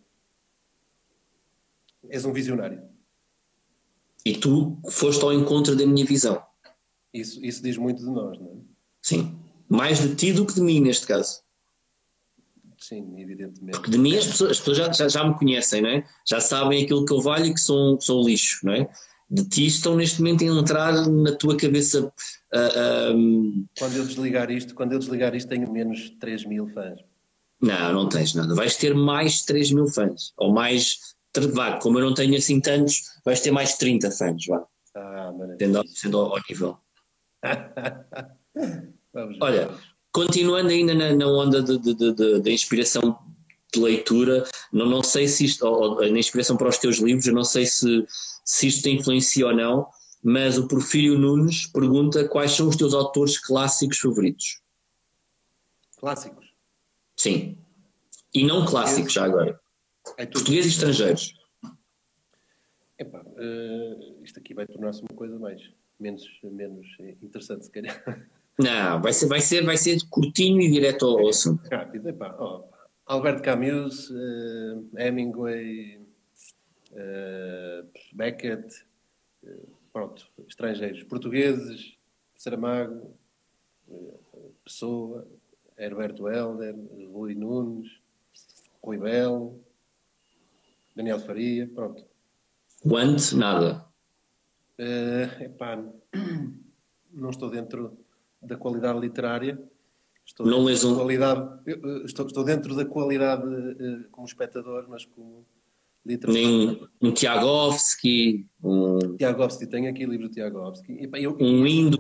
Speaker 3: És um visionário.
Speaker 2: E tu foste ao encontro da minha visão.
Speaker 3: Isso, isso diz muito de nós, não é?
Speaker 2: Sim. Mais de ti do que de mim, neste caso.
Speaker 3: Sim, evidentemente.
Speaker 2: Porque de mim as pessoas, as pessoas já, já, já, me conhecem, não é? Já sabem aquilo que eu valho e que sou, sou lixo, não é? De ti estão neste momento a entrar na tua cabeça. Uh,
Speaker 3: um... Quando eu desligar isto, quando eu desligar isto, tenho menos 3 mil fãs.
Speaker 2: Não, não tens nada. Vais ter mais 3 mil fãs. Ou mais. Vá, como eu não tenho assim tantos, vais ter mais 30 fãs, vá.
Speaker 3: Ah,
Speaker 2: Sendo, sendo ao, ao nível. Olha, continuando ainda na, na onda da inspiração de leitura, não, não sei se isto, ou, ou, na inspiração para os teus livros, eu não sei se, se isto te influencia ou não, mas o Porfírio Nunes pergunta quais são os teus autores clássicos favoritos.
Speaker 3: Clássicos?
Speaker 2: Sim. E não clássicos, já agora. É Portugueses e estrangeiros.
Speaker 3: Epá, uh, isto aqui vai tornar-se uma coisa mais menos, menos interessante, se calhar.
Speaker 2: Não, vai ser, vai ser, vai ser curtinho e direto ao assunto.
Speaker 3: Rápido, epá, oh, Alberto Camus, uh, Hemingway, uh, Beckett, uh, pronto, estrangeiros, portugueses, Saramago, Pessoa, Herberto Helder, Rui Nunes, Rui Belo, Daniel Faria, pronto.
Speaker 2: Quanto? Nada.
Speaker 3: Uh, epá, não estou dentro da qualidade literária. Estou
Speaker 2: não lês um...
Speaker 3: qualidade, estou, estou, dentro da qualidade uh, como espectador, mas como
Speaker 2: literador. Nem um Tiagovski. Um...
Speaker 3: Tiagovski, tenho aqui o livro de Tiagovski.
Speaker 2: Eu, um Indo.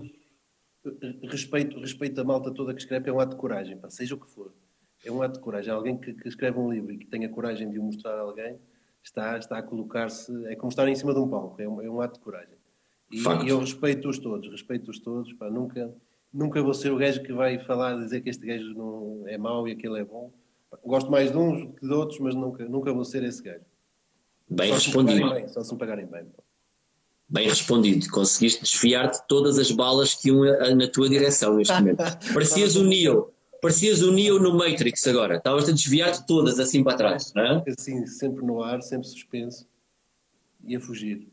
Speaker 3: Respeito, respeito a malta toda que escreve, é um ato de coragem, pá, seja o que for. É um ato de coragem. Alguém que, que escreve um livro e que tenha coragem de o mostrar a alguém está, está a colocar-se. É como estar em cima de um palco, é um, é um ato de coragem. E, e eu respeito-os todos, respeito-os todos, pá, nunca nunca vou ser o gajo que vai falar, dizer que este gajo não é mau e aquele é bom. Gosto mais de uns que de outros, mas nunca, nunca vou ser esse gajo.
Speaker 2: Bem só respondido.
Speaker 3: Se bem, só se me pagarem bem.
Speaker 2: Bem respondido. Conseguiste desfiar de todas as balas que iam na tua direção neste momento. Parecias o Neo. Parecias o Neo no Matrix agora. Estavas a desviar de todas assim para trás, não é?
Speaker 3: Assim, sempre no ar, sempre suspenso e a fugir.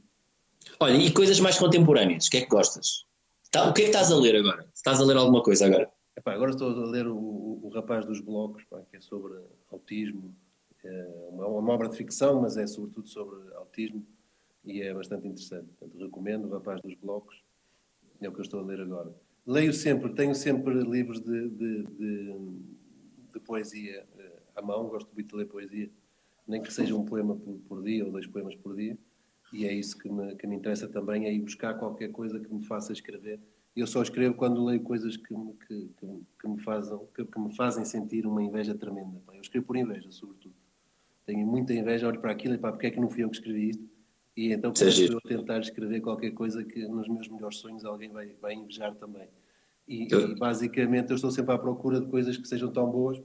Speaker 2: Olha, e coisas mais contemporâneas, o que é que gostas? Tá, o que é que estás a ler agora? Estás a ler alguma coisa agora?
Speaker 3: Epá, agora estou a ler o, o, Rapaz dos Blocos, pá, que é sobre autismo. É uma, uma, obra de ficção, mas é sobretudo sobre autismo e é bastante interessante. Portanto, recomendo o Rapaz dos Blocos, é o que eu estou a ler agora. Leio sempre, tenho sempre livros de, de, de, de poesia uh, à mão, gosto muito de ler poesia, nem que seja um poema por, por dia ou dois poemas por dia e é isso que me, que me interessa também, é ir buscar qualquer coisa que me faça escrever. Eu só escrevo quando leio coisas que me, que, que, me, fazem, que, que, me fazem sentir uma inveja tremenda. Eu escrevo por inveja, sobretudo. Tenho muita inveja, olho para aquilo e para porque é que não fui eu que escrevi isto? E então começo a tentar escrever qualquer coisa que nos meus melhores sonhos alguém vai, vai invejar também. E, eu... e, basicamente eu estou sempre à procura de coisas que sejam tão boas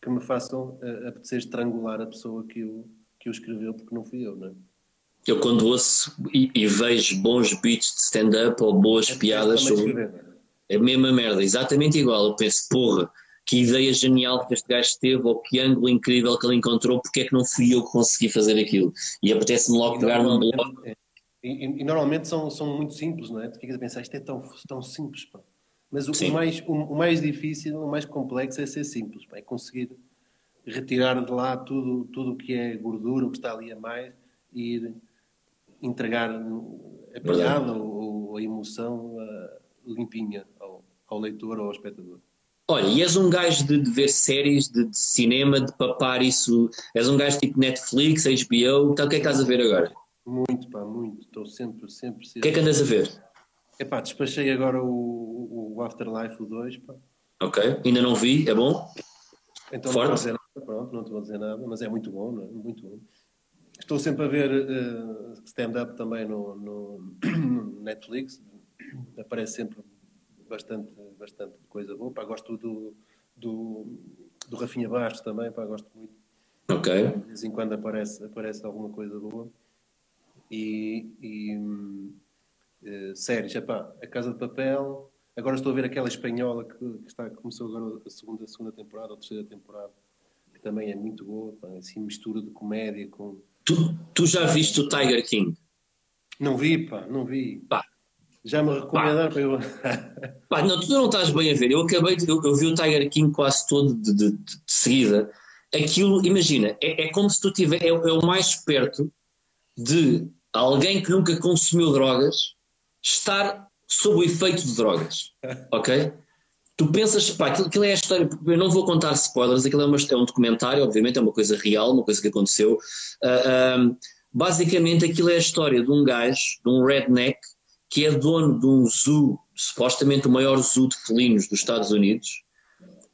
Speaker 3: que me façam uh, apetecer estrangular a pessoa que o, que o escreveu, porque não fui eu, não é?
Speaker 2: Eu quando ouço e, e vejo bons beats de stand-up ou boas é piadas sobre... É a mesma merda, exatamente igual. Eu penso, porra, que ideia genial que este gajo teve, ou que ângulo incrível que ele encontrou, porque é que não fui eu que consegui fazer aquilo? E apetece-me logo e pegar num bloco.
Speaker 3: É, e, e, normalmente são, são muito simples, não é? Tu ficas a pensar, isto é tão, tão simples, pá. Mas o, o mais, o, o, mais difícil, o mais complexo é ser simples, pá. é conseguir retirar de lá tudo o que é gordura, o que está ali a mais, e ir entregar a piada ou, ou, a emoção uh, limpinha ao, ao leitor ou ao espectador.
Speaker 2: Olha, e és um gajo de, de ver séries, de, de, cinema, de papar isso. És um gajo tipo Netflix, HBO. Então, o que é que estás a ver agora?
Speaker 3: Muito, pá, muito. Estou sempre, sempre.
Speaker 2: O que é que andas a ver?
Speaker 3: Epá, despachei agora o, o Afterlife, o 2, pá.
Speaker 2: Ok, ainda não vi, é bom?
Speaker 3: Então Forte? não vou dizer nada, pronto, não te vou dizer nada, mas é muito bom, não é? Muito bom. Estou sempre a ver uh, stand-up também no, no, no Netflix. Aparece sempre bastante, bastante coisa boa. Pá, gosto do, do, do Rafinha Bastos também, pá, gosto muito.
Speaker 2: Ok.
Speaker 3: De vez em quando aparece, aparece alguma coisa boa. E, e uh, séries, epá, A Casa de Papel. Agora estou a ver aquela espanhola que, que está, começou agora a segunda, a segunda temporada, ou terceira temporada, que também é muito boa, pá, assim, mistura de comédia com.
Speaker 2: Tu, tu já viste o Tiger King?
Speaker 3: Não vi, pá, não vi. Pá, já me recomendaram para eu.
Speaker 2: Pá, não, tu não estás bem a ver. Eu acabei de, eu, eu vi o Tiger King quase todo de, de, de seguida. Aquilo, imagina, é, é como se tu tiver, é, é, o mais perto de alguém que nunca consumiu drogas estar sob o efeito de drogas. Ok? Tu pensas, pá, aquilo, aquilo é a história. Eu não vou contar spoilers, aquilo é, uma, é um documentário, obviamente, é uma coisa real, uma coisa que aconteceu. Uh, basicamente, aquilo é a história de um gajo, de um redneck, que é dono de um zoo, supostamente o maior zoo de felinos dos Estados Unidos,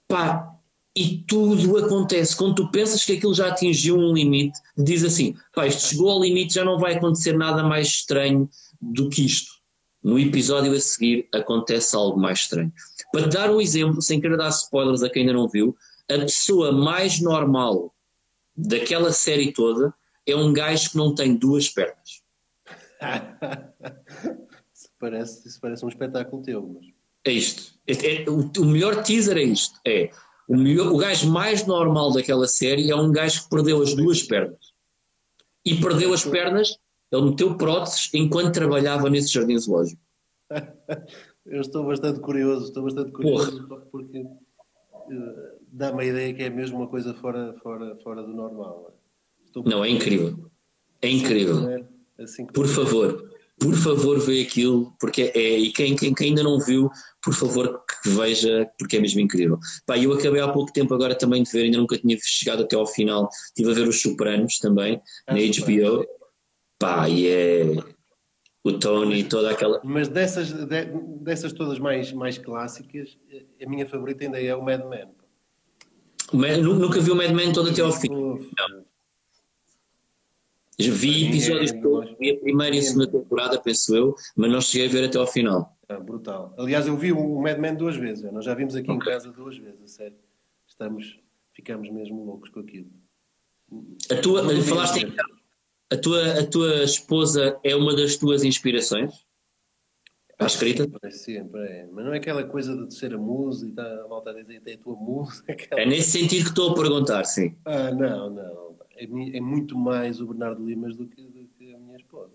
Speaker 2: pá, e tudo acontece. Quando tu pensas que aquilo já atingiu um limite, diz assim: pá, isto chegou ao limite, já não vai acontecer nada mais estranho do que isto. No episódio a seguir acontece algo mais estranho. Para te dar um exemplo, sem querer dar spoilers a quem ainda não viu, a pessoa mais normal daquela série toda é um gajo que não tem duas pernas.
Speaker 3: parece, isso parece um espetáculo teu. Mas...
Speaker 2: É isto. É, é, o, o, melhor teaser é isto. É o, melhor, o gajo mais normal daquela série é um gajo que perdeu as duas pernas. E perdeu as pernas, ele meteu próteses enquanto trabalhava nesse jardim zoológico.
Speaker 3: Eu estou bastante curioso, estou bastante curioso Porra. porque uh, dá-me a ideia que é mesmo uma coisa fora, fora, fora do normal.
Speaker 2: Estou não, é incrível. É incrível. É assim Por favor, por favor vê aquilo, porque é, e quem, quem, quem, ainda não viu, por favor que veja, porque é mesmo incrível. Pá, eu acabei há pouco tempo agora também de ver, ainda nunca tinha chegado até ao final, estive a ver os Sopranos também, ah, na HBO, pá, e é o Tony, toda aquela...
Speaker 3: Mas dessas, de, dessas todas mais, mais clássicas, a minha favorita ainda é o Mad Men.
Speaker 2: Nunca vi o Mad Men todo até ao fim. Não. Vi episódios todos, vi a primeira e a segunda temporada, penso eu, mas não cheguei a ver até ao final.
Speaker 3: Ah, brutal. Aliás, eu vi o Mad Men duas vezes, nós já vimos aqui okay. em casa duas vezes, a sério. Estamos, ficamos mesmo loucos com aquilo.
Speaker 2: A tua, falaste em, a tua, a tua esposa é uma das tuas inspirações? Está escrita?
Speaker 3: Sempre, sempre é. Mas não é aquela coisa de ser a musa e tá, a malta a dizer é a tua musa.
Speaker 2: Aquela... É nesse sentido que estou a perguntar, sim.
Speaker 3: Ah, não, não é, é muito mais o Bernardo Limas do que, do que, a minha esposa.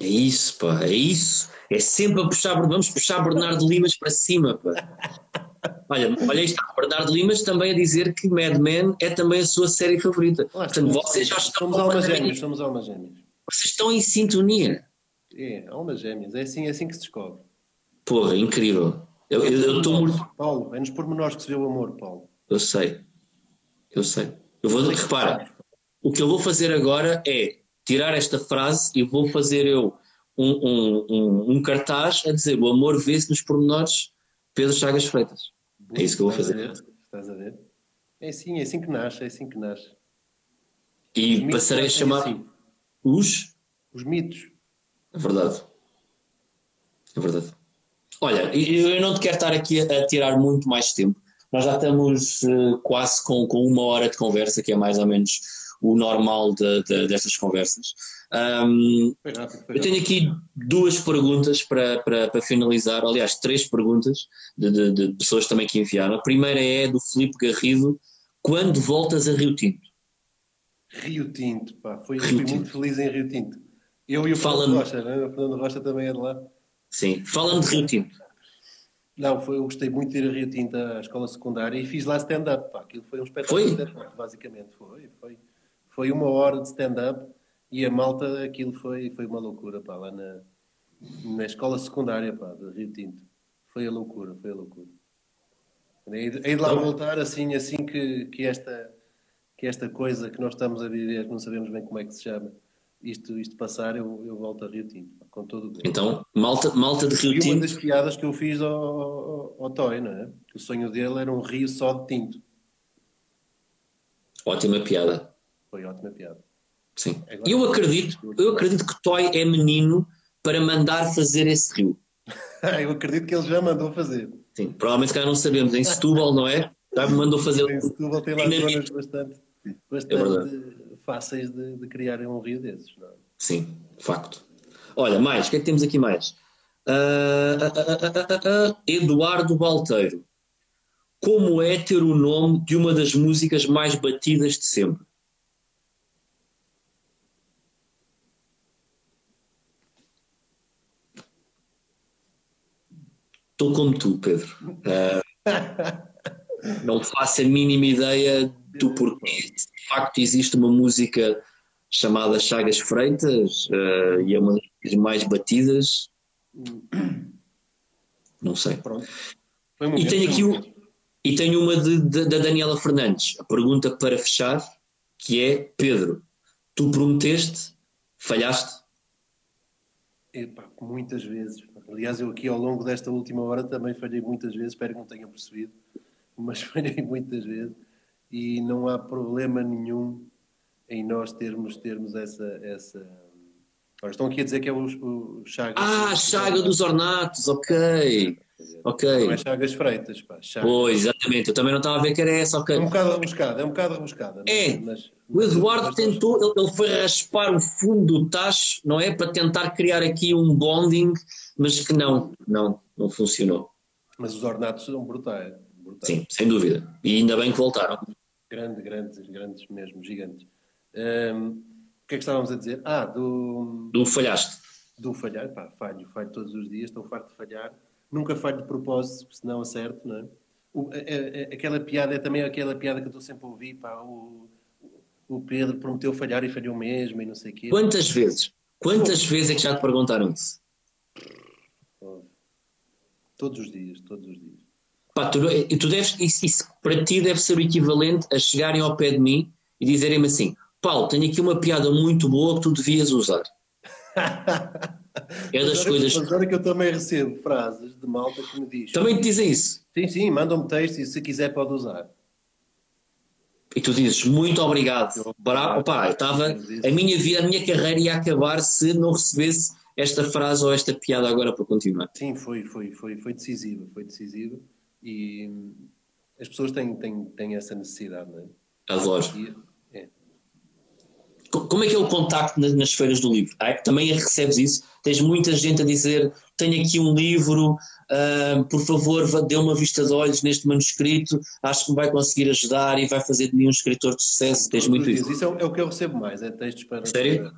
Speaker 2: É isso, pá, é isso. É sempre a puxar, vamos puxar Bernardo Limas para cima, pá. Olha, olha isto, Bernardo Limas também a dizer que Mad Men é também a sua série favorita. Claro, Portanto, vocês já estão.
Speaker 3: Somos almas gêmeas, somos almas gêmeas.
Speaker 2: Vocês estão em sintonia.
Speaker 3: É, almas gêmeas, é assim, é assim que se descobre.
Speaker 2: Porra, incrível. Eu estou muito.
Speaker 3: Paulo, é nos pormenores que se vê o amor, Paulo.
Speaker 2: Eu sei. Eu sei. Eu vou. Repara, o que eu vou fazer agora é tirar esta frase e vou fazer eu um, um, um, um cartaz a dizer o amor vê-se nos pormenores Pedro Chagas Freitas. é isso que eu vou fazer.
Speaker 3: Estás a ver? É assim, é assim que nasce, é assim que nasce.
Speaker 2: E passarei a chamar assim. os...
Speaker 3: Os mitos.
Speaker 2: É verdade. É verdade. Olha, eu não te quero estar aqui a tirar muito mais tempo, nós já estamos uh, quase com, com uma hora de conversa, que é mais ou menos o normal de, de, destas conversas. Um, foi rápido, foi eu tenho aqui duas perguntas para, para, para finalizar, aliás, três perguntas de, de, pessoas também que enviaram. A primeira é do Filipe Garrido: quando voltas a Rio Tinto?
Speaker 3: Rio Tinto, pá, fui, fui muito feliz em Rio Tinto. Eu e o Fernando Rocha, né? o Fernando Rocha também é de lá.
Speaker 2: Sim, fala-me de Rio Tinto.
Speaker 3: Não, foi, eu gostei muito de ir a Rio Tinto à escola secundária e fiz lá stand-up. Aquilo foi um espetáculo de stand-up, basicamente. Foi, foi. Foi uma hora de stand-up e a malta, aquilo foi, foi uma loucura, pá, lá na, na escola secundária, pá, de Rio Tinto. Foi a loucura, foi a loucura. Hei de lá então- voltar assim, assim que, que, esta, que esta coisa que nós estamos a viver, que não sabemos bem como é que se chama, isto, isto passar, eu, eu volto a Rio Tinto, com todo o
Speaker 2: Então, malta, malta de Rio
Speaker 3: e
Speaker 2: Tinto.
Speaker 3: uma das piadas que eu fiz ao, ao, ao Toy, não é? O sonho dele era um rio só de tinto.
Speaker 2: Ótima piada.
Speaker 3: Foi ótima piada.
Speaker 2: Sim. Agora, eu acredito, eu acredito que Toy é menino para mandar fazer esse rio.
Speaker 3: eu acredito que ele já mandou fazer.
Speaker 2: Sim, provavelmente cá não sabemos. Em Setúbal, não é? Já me mandou fazer.
Speaker 3: Em Setúbal tem lá zonas bastante, bastante é fáceis de, de criar um rio desses, não é?
Speaker 2: Sim, facto. Olha, mais, o que é que temos aqui mais? Uh, uh, uh, Eduardo Balteiro. Como é ter o nome de uma das músicas mais batidas de sempre? Estou como tu, Pedro. Uh, não faço a mínima ideia do porquê. De facto, existe uma música chamada Chagas Freitas uh, e é uma das mais batidas. Não sei. e tenho aqui o, e tenho uma de, de, da Daniela Fernandes. A pergunta para fechar, que é Pedro, tu prometeste, falhaste?
Speaker 3: Epá, muitas vezes. Aliás, eu aqui ao longo desta última hora também falhei muitas vezes, espero que não tenham percebido, mas falhei muitas vezes e não há problema nenhum em nós termos, termos essa. essa... Ora, estão aqui a dizer que é o, o Chagas.
Speaker 2: Ah, Chaga dos Ornatos, ok. Ok.
Speaker 3: Não é Chagas Freitas, pá.
Speaker 2: Chagas. Pois, exatamente. Eu também não estava a ver que era essa, ok.
Speaker 3: É um bocado rebuscada, é um bocado rebuscada.
Speaker 2: É. Mas, o Eduardo tentou, ele, ele foi raspar o fundo do tacho, não é? Para tentar criar aqui um bonding, mas que não, não, não funcionou.
Speaker 3: Mas os ornatos são brutais. brutais.
Speaker 2: Sim, sem dúvida. E ainda bem que voltaram.
Speaker 3: Grandes, grandes, grandes mesmo, gigantes. Um, o que é que estávamos a dizer? Ah, do.
Speaker 2: Do falhaste.
Speaker 3: Do falhar, pá, falho, falho todos os dias, estou farto de falhar. Nunca falho de propósito, senão acerto, não é? O, a, a, aquela piada é também aquela piada que eu estou sempre a ouvir, pá, o, o Pedro prometeu falhar e falhou mesmo e não sei o quê.
Speaker 2: Quantas vezes? Quantas oh. vezes é que já te perguntaram isso?
Speaker 3: Todos os dias, todos os dias.
Speaker 2: Pá, tu, tu deves, isso, isso para ti deve ser o equivalente a chegarem ao pé de mim e dizerem-me assim: Paulo, tenho aqui uma piada muito boa que tu devias usar.
Speaker 3: é das coisas. Agora que eu também recebo frases de malta que me diz.
Speaker 2: Também te dizem isso?
Speaker 3: Sim, sim, mandam-me texto e se quiser pode usar.
Speaker 2: E tu dizes muito obrigado. Bravo, opa, estava, a minha vida, a minha carreira ia acabar se não recebesse esta frase ou esta piada agora para continuar.
Speaker 3: Sim, foi, foi, foi, foi decisiva, foi decisiva e as pessoas têm, têm, têm essa necessidade, não é?
Speaker 2: Adoro. É. Como é que é o contacto nas feiras do livro? Também recebes isso? Tens muita gente a dizer: tenho aqui um livro, uh, por favor, dê uma vista de olhos neste manuscrito, acho que me vai conseguir ajudar e vai fazer de mim um escritor de sucesso. Tens muito isso.
Speaker 3: Isso é, é, o que eu recebo mais, é textos para.
Speaker 2: Sério?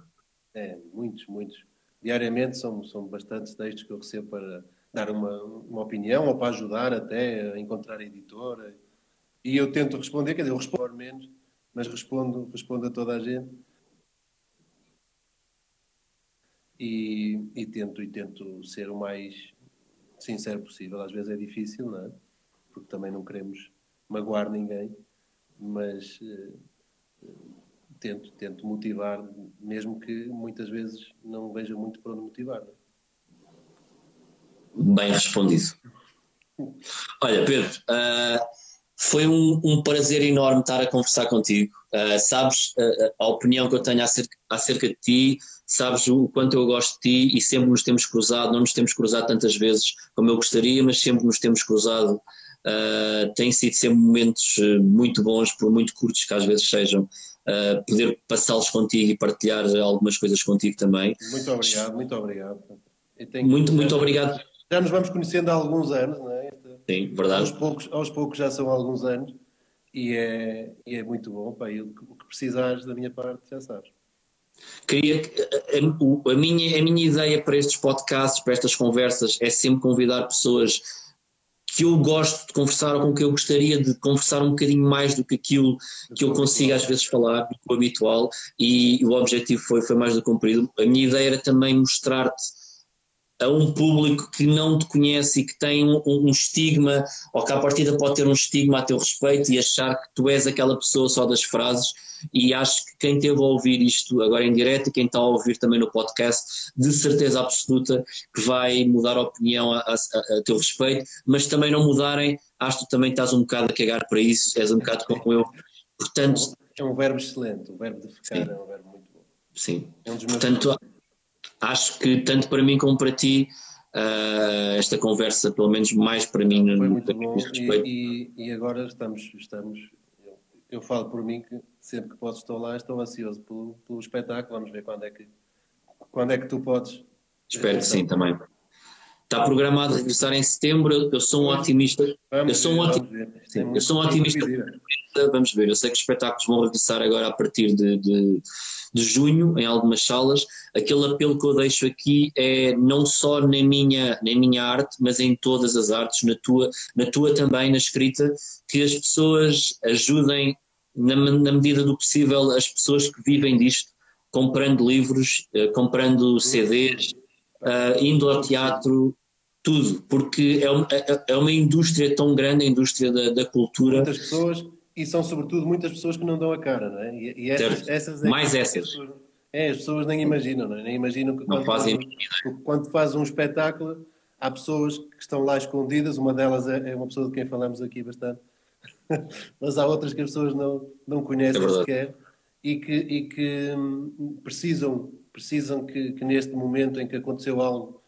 Speaker 3: é, muitos, muitos. Diariamente são, são bastantes textos que eu recebo para dar uma, uma opinião ou para ajudar até a encontrar a editora. E eu tento responder, quer dizer, eu respondo menos, mas respondo, respondo a toda a gente. E, e, tento, e tento ser o mais sincero possível. Às vezes é difícil, não é? Porque também não queremos magoar ninguém, mas uh, tento, tento motivar, mesmo que muitas vezes não veja muito para onde motivar. É?
Speaker 2: Bem respondido. Olha, Pedro, uh, foi um, um, prazer enorme estar a conversar contigo. Uh, sabes uh, a opinião que eu tenho acerca, acerca de ti, sabes o quanto eu gosto de ti e sempre nos temos cruzado, não nos temos cruzado tantas vezes como eu gostaria, mas sempre nos temos cruzado Uh, têm sido sempre momentos muito bons, por muito curtos que às vezes sejam, uh, poder passá-los contigo e partilhar algumas coisas contigo também.
Speaker 3: Muito obrigado, muito obrigado.
Speaker 2: Muito, muito obrigado.
Speaker 3: Já nos vamos conhecendo há alguns anos, não é?
Speaker 2: Sim, verdade.
Speaker 3: Aos poucos, aos poucos já são alguns anos e é, e é muito bom. Pá, e o que precisares da minha parte, já sabes.
Speaker 2: Queria a, a, minha, a minha ideia para estes podcasts, para estas conversas, é sempre convidar pessoas que eu gosto de conversar ou com que eu gostaria de conversar um bocadinho mais do que aquilo que eu consigo às vezes falar, do habitual, e o objetivo foi, foi mais do cumprido. A minha ideia era também mostrar-te a um público que não te conhece e que tem um, um, estigma, ou que à partida pode ter um estigma a teu respeito e achar que tu és aquela pessoa só das frases. E acho que quem teve a ouvir isto agora em direto e quem está a ouvir também no podcast, de certeza absoluta que vai mudar a opinião a, a, a teu respeito, mas também não mudarem, acho que tu também estás um bocado a cagar para isso, és um bocado como eu. Portanto,
Speaker 3: é um verbo excelente, o verbo de ficar sim. é um verbo muito bom.
Speaker 2: Sim. É um Portanto, acho que tanto para mim como para ti, uh, esta conversa, pelo menos mais para mim,
Speaker 3: foi muito bom. E, e, e, agora estamos, estamos eu, eu, falo por mim que sempre que posso estou lá, estou ansioso pelo, pelo espetáculo. Vamos ver quando é que, quando é que tu podes.
Speaker 2: Espero que sim também. Está programado a regressar em setembro. Eu sou um otimista. eu sou um otimista. Sim, eu sou um otimista. Vamos ver. Eu sei que os espetáculos vão regressar agora a partir de, de, de, junho em algumas salas. Aquele apelo que eu deixo aqui é não só na minha, na minha arte, mas em todas as artes, na tua, na tua também, na escrita, que as pessoas ajudem, na, na medida do possível, as pessoas que vivem disto, comprando livros, eh, comprando CDs, Uh, eh, indo ao teatro, tudo, porque é uma, é, é uma indústria tão grande, a indústria da, da, cultura.
Speaker 3: Muitas pessoas, e são sobretudo muitas pessoas que não dão a cara, não é? E, e essas, essas
Speaker 2: é Mais essas. As
Speaker 3: pessoas, é, as pessoas nem imaginam, não é? Nem imaginam que quando, fazem faz, quando faz um espetáculo, há pessoas que estão lá escondidas, uma delas é, é uma pessoa de quem falamos aqui bastante, mas há outras que as pessoas não, não conhecem é sequer e que, e que hum, precisam, precisam que, que neste momento em que aconteceu algo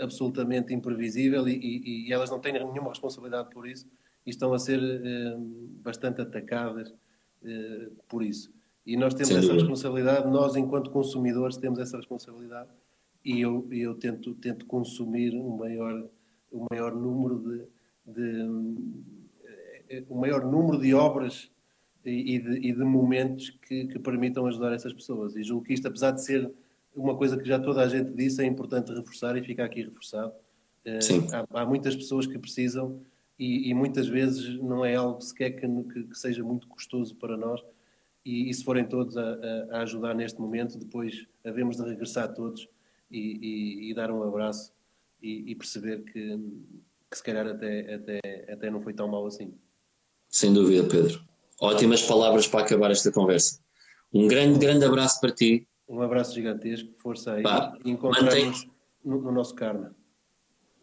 Speaker 3: absolutamente imprevisível e, e, e, elas não têm nenhuma responsabilidade por isso e estão a ser eh, bastante atacadas eh, por isso. E nós temos Sem essa dúvida. responsabilidade, nós enquanto consumidores temos essa responsabilidade e eu, eu tento, tento consumir um maior, um maior número de, de um maior número de obras e de, e de momentos que, que permitam ajudar essas pessoas. E julgo que isto, apesar de ser uma coisa que já toda a gente disse, é importante reforçar e fica aqui reforçado. Eh, Sim. Há, há, muitas pessoas que precisam e, e, muitas vezes não é algo sequer que, que, que seja muito custoso para nós. E, e se forem todos a, a, ajudar neste momento, depois havemos de regressar todos e, e dar um abraço e, perceber que, que se calhar até, até, até não foi tão mal assim.
Speaker 2: Sem dúvida, Pedro. Ótimas palavras para acabar esta conversa. Um grande, grande abraço para ti
Speaker 3: um abraço gigantesco, força aí Pá, e encontramos no, no, nosso karma.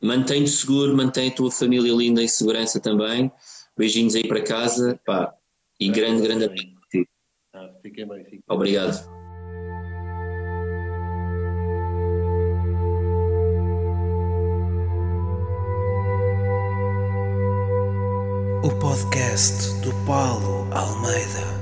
Speaker 2: Mantém-te seguro, mantém a tua família linda em segurança também. Beijinhos aí para casa. Pá, e grande, grande abraço para ti.
Speaker 3: Ah, fiquei bem, fiquei
Speaker 2: Obrigado.
Speaker 1: O podcast do Paulo Almeida.